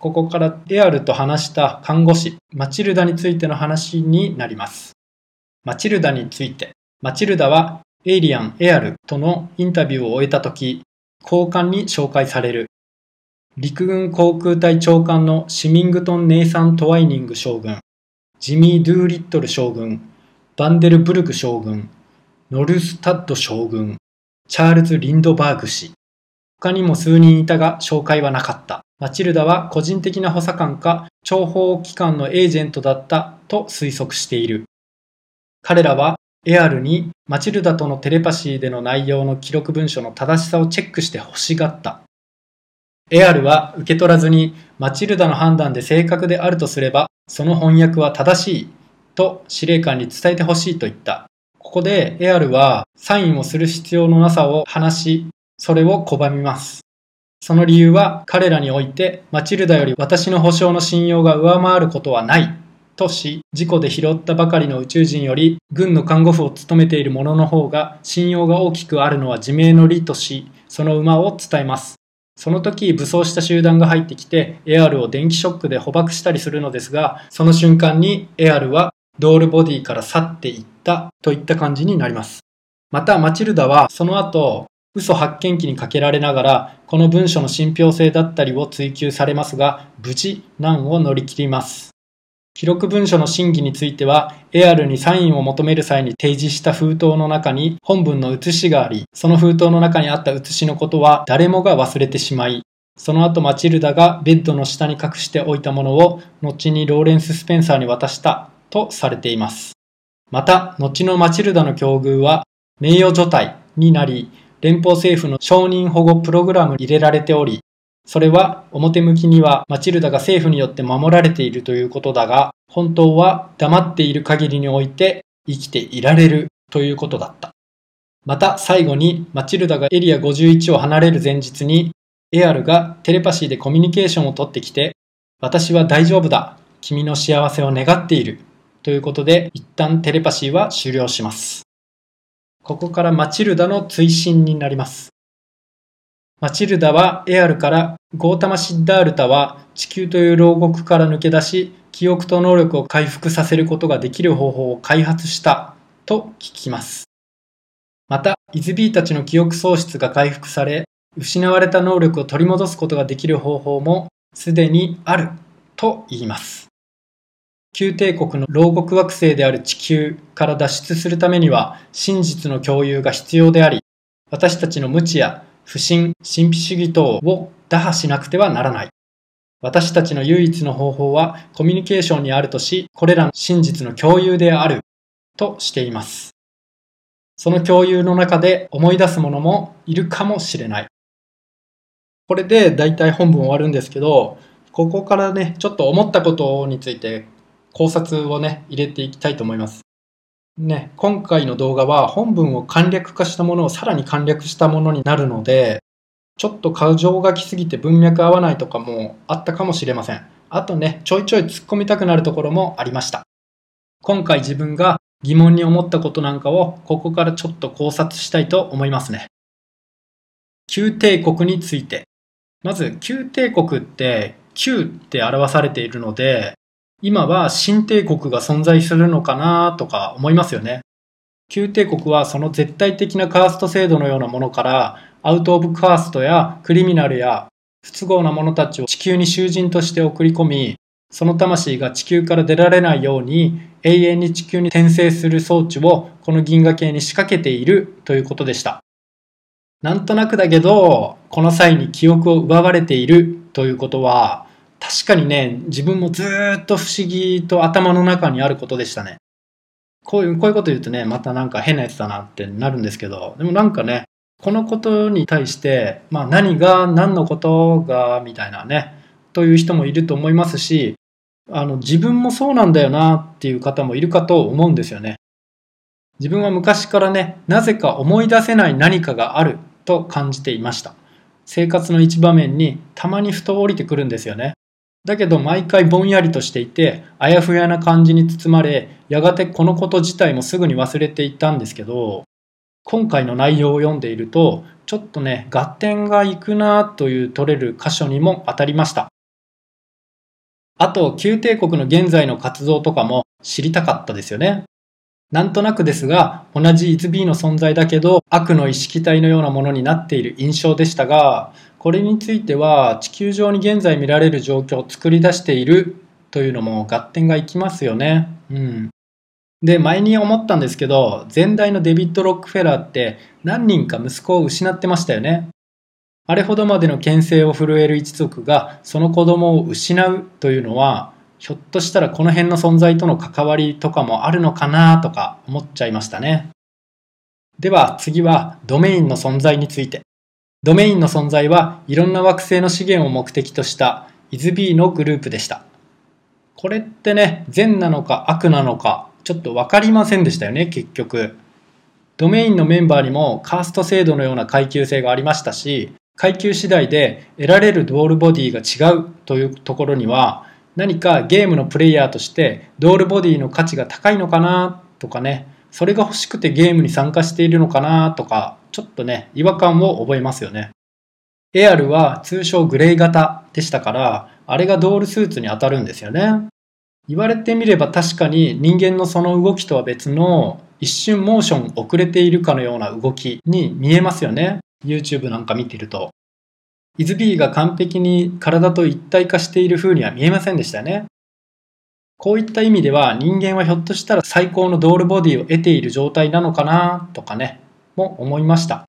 ここからエアルと話した看護師、マチルダについての話になります。マチルダについて、マチルダはエイリアン・エアルとのインタビューを終えた時、高官に紹介される。陸軍航空隊長官のシミングトン・ネイサン・トワイニング将軍、ジミー・ドゥーリットル将軍、バンデルブルク将軍、ノルスタッド将軍、チャールズ・リンドバーグ氏。他にも数人いたが紹介はなかった。マチルダは個人的な補佐官か諜報機関のエージェントだったと推測している。彼らはエアルにマチルダとのテレパシーでの内容の記録文書の正しさをチェックして欲しがった。エアルは受け取らずにマチルダの判断で正確であるとすれば、その翻訳は正しいと司令官に伝えてほしいと言った。ここでエアルはサインをする必要のなさを話し、それを拒みます。その理由は彼らにおいてマチルダより私の保証の信用が上回ることはないとし、事故で拾ったばかりの宇宙人より軍の看護婦を務めている者の方が信用が大きくあるのは自明の理とし、その馬を伝えます。その時武装した集団が入ってきてエアルを電気ショックで捕獲したりするのですが、その瞬間にエアルはドールボディから去っていったといった感じになります。またマチルダはその後嘘発見器にかけられながらこの文書の信憑性だったりを追求されますが無事難を乗り切ります。記録文書の真偽については、エアルにサインを求める際に提示した封筒の中に本文の写しがあり、その封筒の中にあった写しのことは誰もが忘れてしまい、その後マチルダがベッドの下に隠しておいたものを、後にローレンス・スペンサーに渡したとされています。また、後のマチルダの境遇は、名誉除隊になり、連邦政府の承認保護プログラムに入れられており、それは表向きにはマチルダが政府によって守られているということだが、本当は黙っている限りにおいて生きていられるということだった。また最後にマチルダがエリア51を離れる前日にエアルがテレパシーでコミュニケーションを取ってきて私は大丈夫だ君の幸せを願っているということで一旦テレパシーは終了します。ここからマチルダの追伸になります。マチルダはエアルからゴータマ・シッダールタは地球という牢獄から抜け出し記憶と能力を回復させることができる方法を開発したと聞きます。また、イズビーたちの記憶喪失が回復され失われた能力を取り戻すことができる方法もすでにあると言います。旧帝国の牢獄惑星である地球から脱出するためには真実の共有が必要であり私たちの無知や不信、神秘主義等を打破しなくてはならない。私たちの唯一の方法はコミュニケーションにあるとし、これらの真実の共有であるとしています。その共有の中で思い出すものもいるかもしれない。これで大体本文終わるんですけど、ここからね、ちょっと思ったことについて考察をね、入れていきたいと思います。ね、今回の動画は本文を簡略化したものをさらに簡略したものになるので、ちょっと過剰書きすぎて文脈合わないとかもあったかもしれません。あとね、ちょいちょい突っ込みたくなるところもありました。今回自分が疑問に思ったことなんかをここからちょっと考察したいと思いますね。旧帝国について。まず、旧帝国って旧って表されているので、今は新帝国が存在するのかなとか思いますよね。旧帝国はその絶対的なカースト制度のようなものからアウト・オブ・カーストやクリミナルや不都合な者たちを地球に囚人として送り込みその魂が地球から出られないように永遠に地球に転生する装置をこの銀河系に仕掛けているということでした。なんとなくだけど、この際に記憶を奪われているということは、確かにね、自分もずっと不思議と頭の中にあることでしたね。こういう、こういうこと言うとね、またなんか変なやつだなってなるんですけど、でもなんかね、このことに対して、まあ何が、何のことが、みたいなね、という人もいると思いますし、あの、自分もそうなんだよなっていう方もいるかと思うんですよね。自分は昔からね、なぜか思い出せない何かがあると感じていました。生活の一場面にたまにふと降りてくるんですよね。だけど毎回ぼんやりとしていて、あやふやな感じに包まれ、やがてこのこと自体もすぐに忘れていったんですけど、今回の内容を読んでいると、ちょっとね、合点がいくなという取れる箇所にも当たりました。あと、旧帝国の現在の活動とかも知りたかったですよね。なんとなくですが、同じ ITB の存在だけど、悪の意識体のようなものになっている印象でしたが、これについては地球上に現在見られる状況を作り出しているというのも合点がいきますよね。うん。で、前に思ったんですけど、前代のデビッド・ロックフェラーって何人か息子を失ってましたよね。あれほどまでの牽制を震える一族がその子供を失うというのは、ひょっとしたらこの辺の存在との関わりとかもあるのかなとか思っちゃいましたね。では次はドメインの存在について。ドメインの存在はいろんな惑星の資源を目的としたイズビーのグループでした。これってね、善なのか悪なのかちょっと分かりませんでしたよね、結局。ドメインのメンバーにもカースト制度のような階級性がありましたし、階級次第で得られるドールボディが違うというところには何かゲームのプレイヤーとしてドールボディの価値が高いのかなとかねそれが欲しくてゲームに参加しているのかなとかちょっとね違和感を覚えますよねエアルは通称グレイ型でしたからあれがドールスーツに当たるんですよね言われてみれば確かに人間のその動きとは別の一瞬モーション遅れているかのような動きに見えますよね YouTube なんか見てると。イズビーが完璧に体と一体化している風には見えませんでしたね。こういった意味では人間はひょっとしたら最高のドールボディを得ている状態なのかなとかね、も思いました。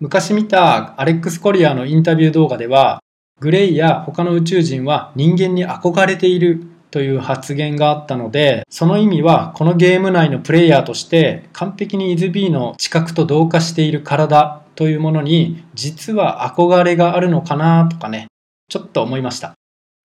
昔見たアレックス・コリアのインタビュー動画では、グレイや他の宇宙人は人間に憧れているという発言があったので、その意味はこのゲーム内のプレイヤーとして完璧にイズビーの知覚と同化している体というものに実は憧れがあるのかなとかね、ちょっと思いました。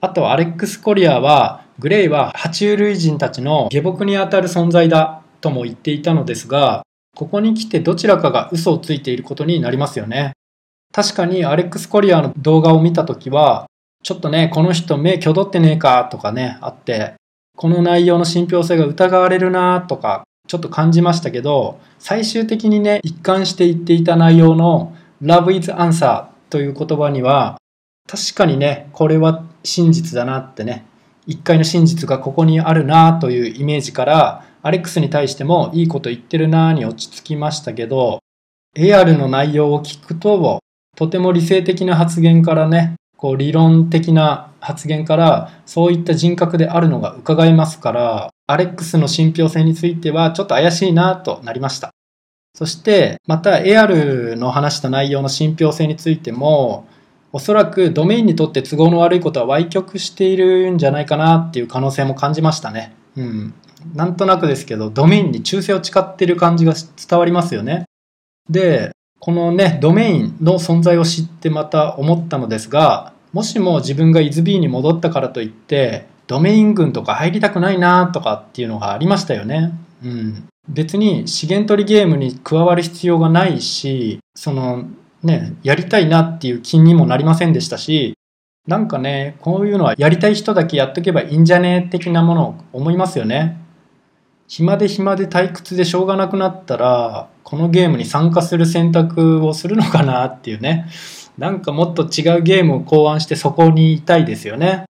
あと、アレックス・コリアは、グレイは爬虫類人たちの下僕にあたる存在だとも言っていたのですが、ここに来てどちらかが嘘をついていることになりますよね。確かにアレックス・コリアの動画を見たときは、ちょっとね、この人目挙取ってねえかとかね、あって、この内容の信憑性が疑われるなとかちょっと感じましたけど、最終的にね、一貫して言っていた内容の Love is answer という言葉には、確かにね、これは真実だなってね、一回の真実がここにあるなというイメージから、アレックスに対してもいいこと言ってるなに落ち着きましたけど、AR の内容を聞くと、とても理性的な発言からね、こう理論的な発言からそういった人格であるのが伺えますから、アレックスの信憑性についてはちょっと怪しいなとなりました。そして、また AR の話した内容の信憑性についても、おそらくドメインにとって都合の悪いことは歪曲しているんじゃないかなっていう可能性も感じましたね。うん。なんとなくですけど、ドメインに忠誠を誓っている感じが伝わりますよね。で、このね、ドメインの存在を知ってまた思ったのですが、もしも自分が ISB に戻ったからといって、ドメイン群とか入りたくないなとかっていうのがありましたよね。うん。別に資源取りゲームに加わる必要がないし、そのね、やりたいなっていう気にもなりませんでしたし、なんかね、こういうのはやりたい人だけやっとけばいいんじゃねえ的なものを思いますよね。暇で暇で退屈でしょうがなくなったら、このゲームに参加する選択をするのかなっていうね。なんかもっと違うゲームを考案してそこにいたいですよね。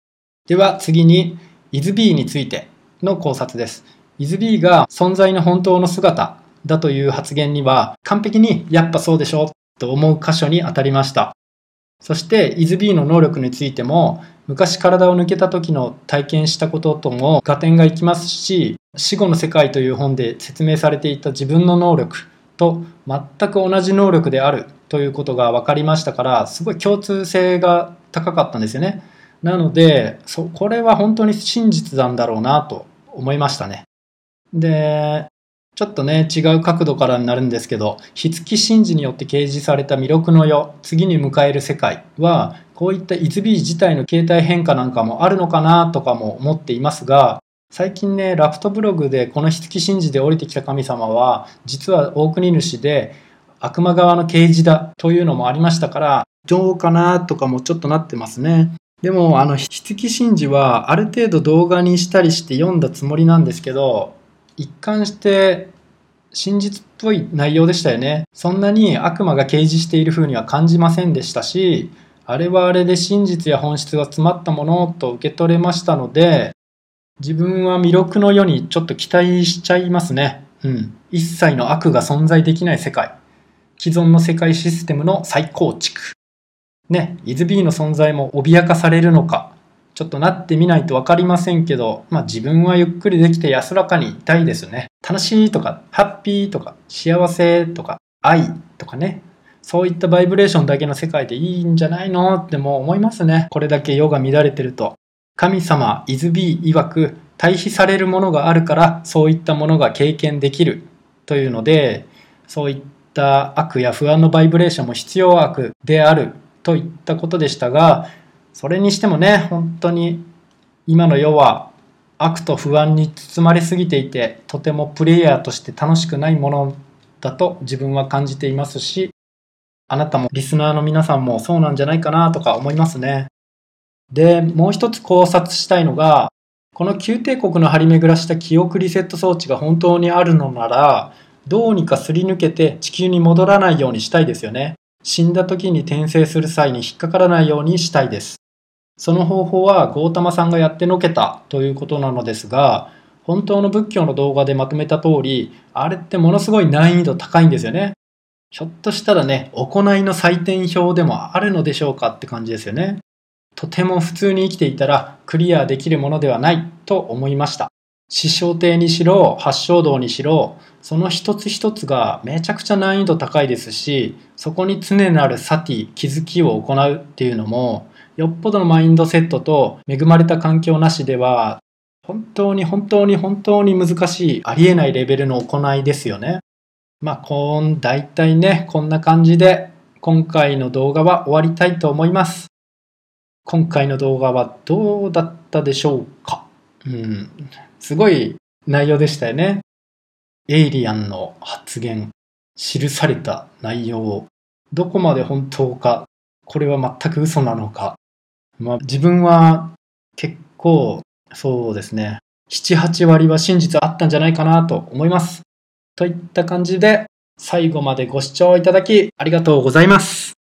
では次に、イズビーについての考察です。イズビーが存在の本当の姿だという発言には完璧にやっぱそうでしょと思う箇所に当たりました。そして、イズビーの能力についても昔体を抜けた時の体験したこととも合点がいきますし、死後の世界という本で説明されていた自分の能力と全く同じ能力であるということが分かりましたから、すごい共通性が高かったんですよね。なのでそこれは本当に真実なんだろうなと思いましたね。でちょっとね違う角度からになるんですけど火付神事によって掲示された魅力の世次に迎える世界はこういったイズビー自体の形態変化なんかもあるのかなとかも思っていますが最近ねラプトブログでこの火付神事で降りてきた神様は実は大国主で悪魔側の啓示だというのもありましたからどうかなとかもちょっとなってますね。でも、あの、筆記神事はある程度動画にしたりして読んだつもりなんですけど、一貫して真実っぽい内容でしたよね。そんなに悪魔が掲示している風には感じませんでしたし、あれはあれで真実や本質が詰まったものと受け取れましたので、自分は魅力の世にちょっと期待しちゃいますね。うん。一切の悪が存在できない世界。既存の世界システムの再構築。ね、イズビーの存在も脅かされるのか。ちょっとなってみないと分かりませんけど、まあ自分はゆっくりできて安らかにいたいですね。楽しいとか、ハッピーとか、幸せとか、愛とかね。そういったバイブレーションだけの世界でいいんじゃないのってもう思いますね。これだけ世が乱れてると。神様、イズビー曰く、対比されるものがあるから、そういったものが経験できるというので、そういった悪や不安のバイブレーションも必要悪であるといったことでしたが、それにしてもね、本当に今の世は悪と不安に包まれすぎていて、とてもプレイヤーとして楽しくないものだと自分は感じていますし、あなたもリスナーの皆さんもそうなんじゃないかなとか思いますね。で、もう一つ考察したいのが、この旧帝国の張り巡らした記憶リセット装置が本当にあるのなら、どうにかすり抜けて地球に戻らないようにしたいですよね。死んだ時に転生する際に引っかからないようにしたいです。その方法はゴータマさんがやってのけたということなのですが、本当の仏教の動画でまとめた通り、あれってものすごい難易度高いんですよね。ひょっとしたらね、行いの採点表でもあるのでしょうかって感じですよね。とても普通に生きていたらクリアできるものではないと思いました。師匠帝にしろ、八正道にしろ、その一つ一つがめちゃくちゃ難易度高いですし、そこに常なるサティ、気づきを行うっていうのも、よっぽどのマインドセットと恵まれた環境なしでは、本当に本当に本当に難しい、ありえないレベルの行いですよね。まあ、こん、大体ね、こんな感じで、今回の動画は終わりたいと思います。今回の動画はどうだったでしょうか？うん、すごい内容でしたよね。エイリアンの発言、記された内容、どこまで本当か、これは全く嘘なのか、まあ、自分は結構そうですね7、8割は真実あったんじゃないかなと思います。といった感じで最後までご視聴いただきありがとうございます。